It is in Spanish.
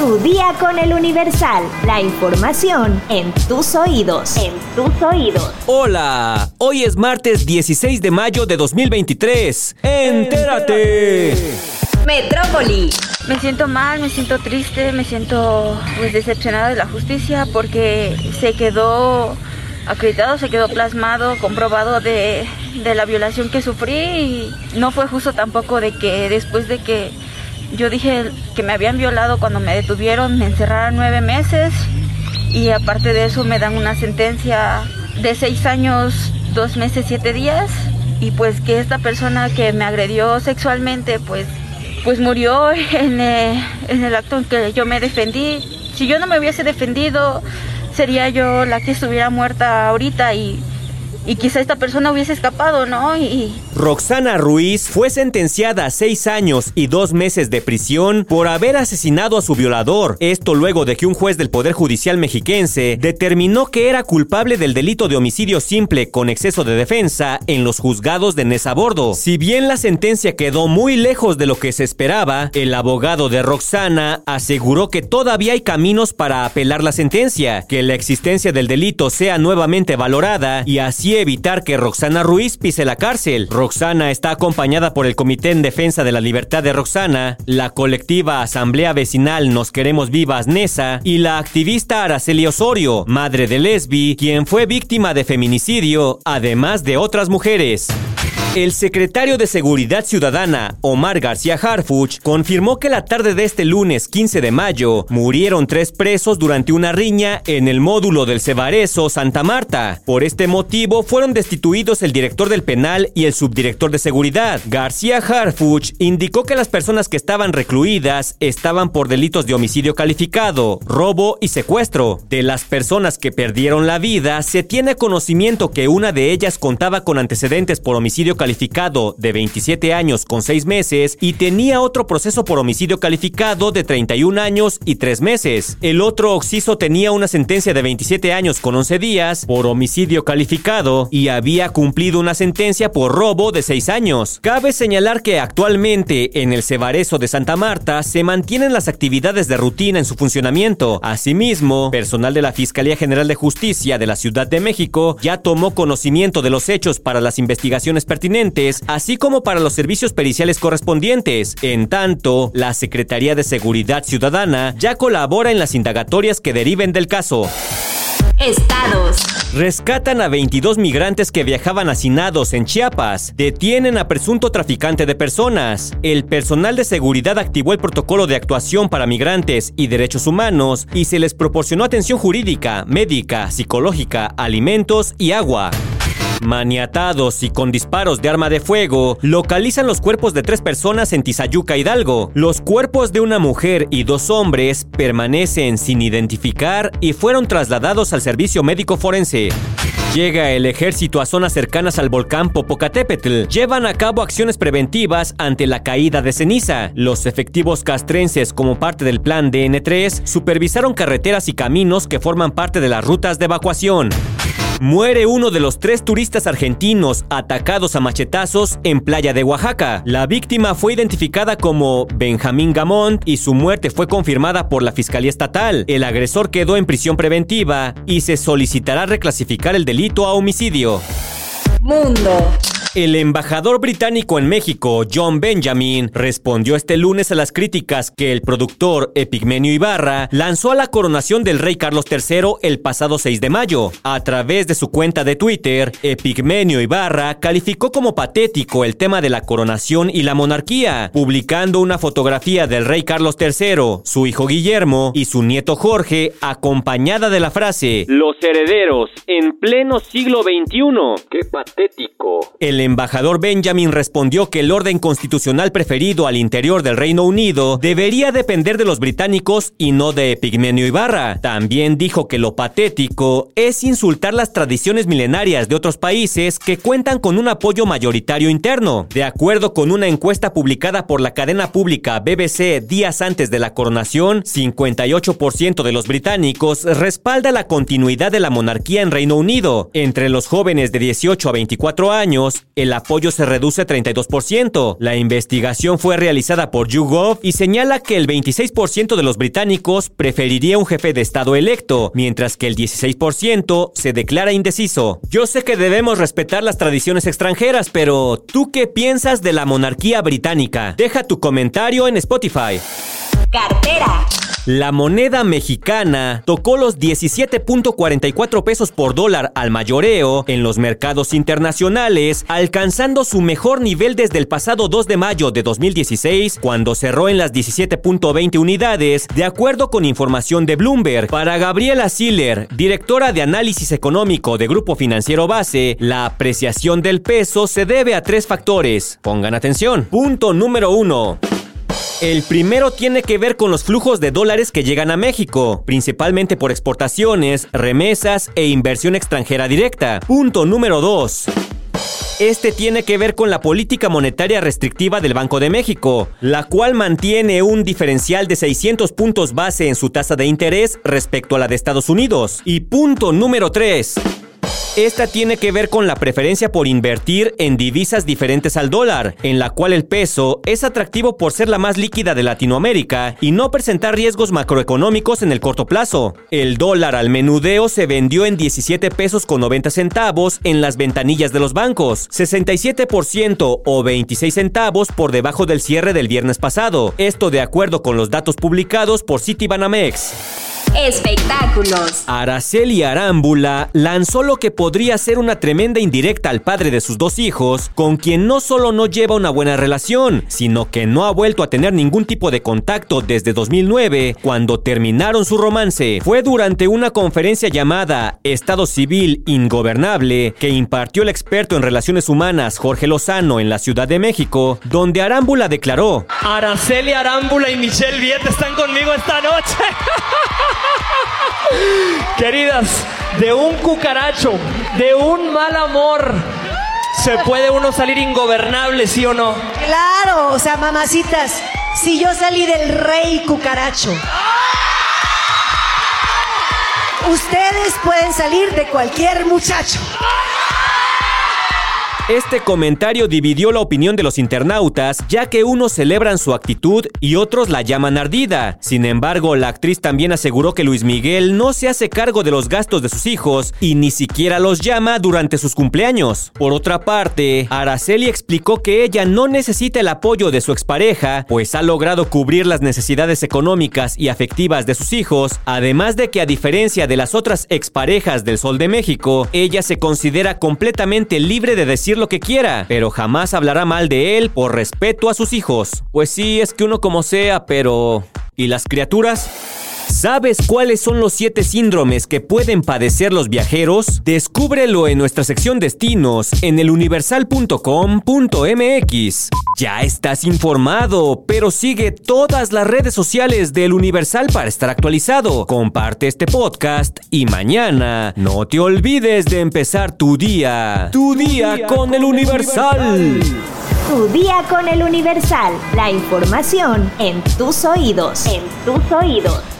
Tu día con el Universal. La información en tus oídos. En tus oídos. Hola, hoy es martes 16 de mayo de 2023. ¡Entérate! Metrópoli. Me siento mal, me siento triste, me siento pues decepcionada de la justicia porque se quedó acreditado, se quedó plasmado, comprobado de, de la violación que sufrí y no fue justo tampoco de que después de que yo dije que me habían violado cuando me detuvieron, me encerraron nueve meses y aparte de eso me dan una sentencia de seis años, dos meses, siete días y pues que esta persona que me agredió sexualmente pues pues murió en, eh, en el acto en que yo me defendí. Si yo no me hubiese defendido, sería yo la que estuviera muerta ahorita y y quizá esta persona hubiese escapado, ¿no? Y... Roxana Ruiz fue sentenciada a seis años y dos meses de prisión por haber asesinado a su violador. Esto luego de que un juez del Poder Judicial mexiquense determinó que era culpable del delito de homicidio simple con exceso de defensa en los juzgados de Nesabordo. Si bien la sentencia quedó muy lejos de lo que se esperaba, el abogado de Roxana aseguró que todavía hay caminos para apelar la sentencia, que la existencia del delito sea nuevamente valorada y así evitar que Roxana Ruiz pise la cárcel. Está acompañada por el Comité en Defensa de la Libertad de Roxana, la colectiva Asamblea Vecinal Nos Queremos Vivas Nesa y la activista Araceli Osorio, madre de Lesbi, quien fue víctima de feminicidio, además de otras mujeres. El secretario de Seguridad Ciudadana, Omar García Harfuch, confirmó que la tarde de este lunes 15 de mayo murieron tres presos durante una riña en el módulo del Cebarezo Santa Marta. Por este motivo fueron destituidos el director del penal y el subdirector de seguridad. García Harfuch indicó que las personas que estaban recluidas estaban por delitos de homicidio calificado, robo y secuestro. De las personas que perdieron la vida, se tiene conocimiento que una de ellas contaba con antecedentes por homicidio calificado de 27 años con 6 meses y tenía otro proceso por homicidio calificado de 31 años y 3 meses. El otro occiso tenía una sentencia de 27 años con 11 días por homicidio calificado y había cumplido una sentencia por robo de 6 años. Cabe señalar que actualmente en el Cebarezo de Santa Marta se mantienen las actividades de rutina en su funcionamiento. Asimismo, personal de la Fiscalía General de Justicia de la Ciudad de México ya tomó conocimiento de los hechos para las investigaciones pertinentes así como para los servicios periciales correspondientes. En tanto, la Secretaría de Seguridad Ciudadana ya colabora en las indagatorias que deriven del caso. Estados. Rescatan a 22 migrantes que viajaban hacinados en Chiapas. Detienen a presunto traficante de personas. El personal de seguridad activó el protocolo de actuación para migrantes y derechos humanos y se les proporcionó atención jurídica, médica, psicológica, alimentos y agua. Maniatados y con disparos de arma de fuego, localizan los cuerpos de tres personas en Tizayuca, Hidalgo. Los cuerpos de una mujer y dos hombres permanecen sin identificar y fueron trasladados al servicio médico forense. Llega el ejército a zonas cercanas al volcán Popocatépetl. Llevan a cabo acciones preventivas ante la caída de ceniza. Los efectivos castrenses, como parte del plan DN3, supervisaron carreteras y caminos que forman parte de las rutas de evacuación. Muere uno de los tres turistas argentinos atacados a machetazos en Playa de Oaxaca. La víctima fue identificada como Benjamín Gamont y su muerte fue confirmada por la Fiscalía Estatal. El agresor quedó en prisión preventiva y se solicitará reclasificar el delito a homicidio. Mundo. El embajador británico en México, John Benjamin, respondió este lunes a las críticas que el productor Epigmenio Ibarra lanzó a la coronación del rey Carlos III el pasado 6 de mayo. A través de su cuenta de Twitter, Epigmenio Ibarra calificó como patético el tema de la coronación y la monarquía, publicando una fotografía del rey Carlos III, su hijo Guillermo y su nieto Jorge, acompañada de la frase Los herederos en pleno siglo XXI. ¡Qué patético! El el embajador Benjamin respondió que el orden constitucional preferido al interior del Reino Unido debería depender de los británicos y no de Pigmenio Ibarra. También dijo que lo patético es insultar las tradiciones milenarias de otros países que cuentan con un apoyo mayoritario interno. De acuerdo con una encuesta publicada por la cadena pública BBC días antes de la coronación, 58% de los británicos respalda la continuidad de la monarquía en Reino Unido. Entre los jóvenes de 18 a 24 años, el apoyo se reduce 32%. La investigación fue realizada por YouGov y señala que el 26% de los británicos preferiría un jefe de Estado electo, mientras que el 16% se declara indeciso. Yo sé que debemos respetar las tradiciones extranjeras, pero ¿tú qué piensas de la monarquía británica? Deja tu comentario en Spotify. Cartera. La moneda mexicana tocó los 17.44 pesos por dólar al mayoreo en los mercados internacionales, alcanzando su mejor nivel desde el pasado 2 de mayo de 2016, cuando cerró en las 17.20 unidades, de acuerdo con información de Bloomberg. Para Gabriela Siller, directora de análisis económico de Grupo Financiero Base, la apreciación del peso se debe a tres factores. Pongan atención. Punto número uno. El primero tiene que ver con los flujos de dólares que llegan a México, principalmente por exportaciones, remesas e inversión extranjera directa. Punto número 2. Este tiene que ver con la política monetaria restrictiva del Banco de México, la cual mantiene un diferencial de 600 puntos base en su tasa de interés respecto a la de Estados Unidos. Y punto número 3. Esta tiene que ver con la preferencia por invertir en divisas diferentes al dólar, en la cual el peso es atractivo por ser la más líquida de Latinoamérica y no presentar riesgos macroeconómicos en el corto plazo. El dólar al menudeo se vendió en 17 pesos con 90 centavos en las ventanillas de los bancos, 67% o 26 centavos por debajo del cierre del viernes pasado, esto de acuerdo con los datos publicados por Citibanamex. Espectáculos. Araceli Arámbula lanzó lo que podría ser una tremenda indirecta al padre de sus dos hijos, con quien no solo no lleva una buena relación, sino que no ha vuelto a tener ningún tipo de contacto desde 2009, cuando terminaron su romance. Fue durante una conferencia llamada Estado Civil Ingobernable que impartió el experto en relaciones humanas Jorge Lozano en la Ciudad de México, donde Arámbula declaró: Araceli Arámbula y Michelle Viet están conmigo esta noche. Queridas, de un cucaracho, de un mal amor, ¿se puede uno salir ingobernable, sí o no? Claro, o sea, mamacitas, si yo salí del rey cucaracho, ustedes pueden salir de cualquier muchacho. Este comentario dividió la opinión de los internautas, ya que unos celebran su actitud y otros la llaman ardida. Sin embargo, la actriz también aseguró que Luis Miguel no se hace cargo de los gastos de sus hijos y ni siquiera los llama durante sus cumpleaños. Por otra parte, Araceli explicó que ella no necesita el apoyo de su expareja, pues ha logrado cubrir las necesidades económicas y afectivas de sus hijos, además de que a diferencia de las otras exparejas del Sol de México, ella se considera completamente libre de decir lo que quiera, pero jamás hablará mal de él por respeto a sus hijos. Pues sí, es que uno como sea, pero... ¿Y las criaturas? ¿Sabes cuáles son los siete síndromes que pueden padecer los viajeros? Descúbrelo en nuestra sección destinos en eluniversal.com.mx. Ya estás informado, pero sigue todas las redes sociales del Universal para estar actualizado. Comparte este podcast y mañana no te olvides de empezar tu día. Tu, día, con, el Universal. Tu día con el Universal. La información en tus oídos. En tus oídos.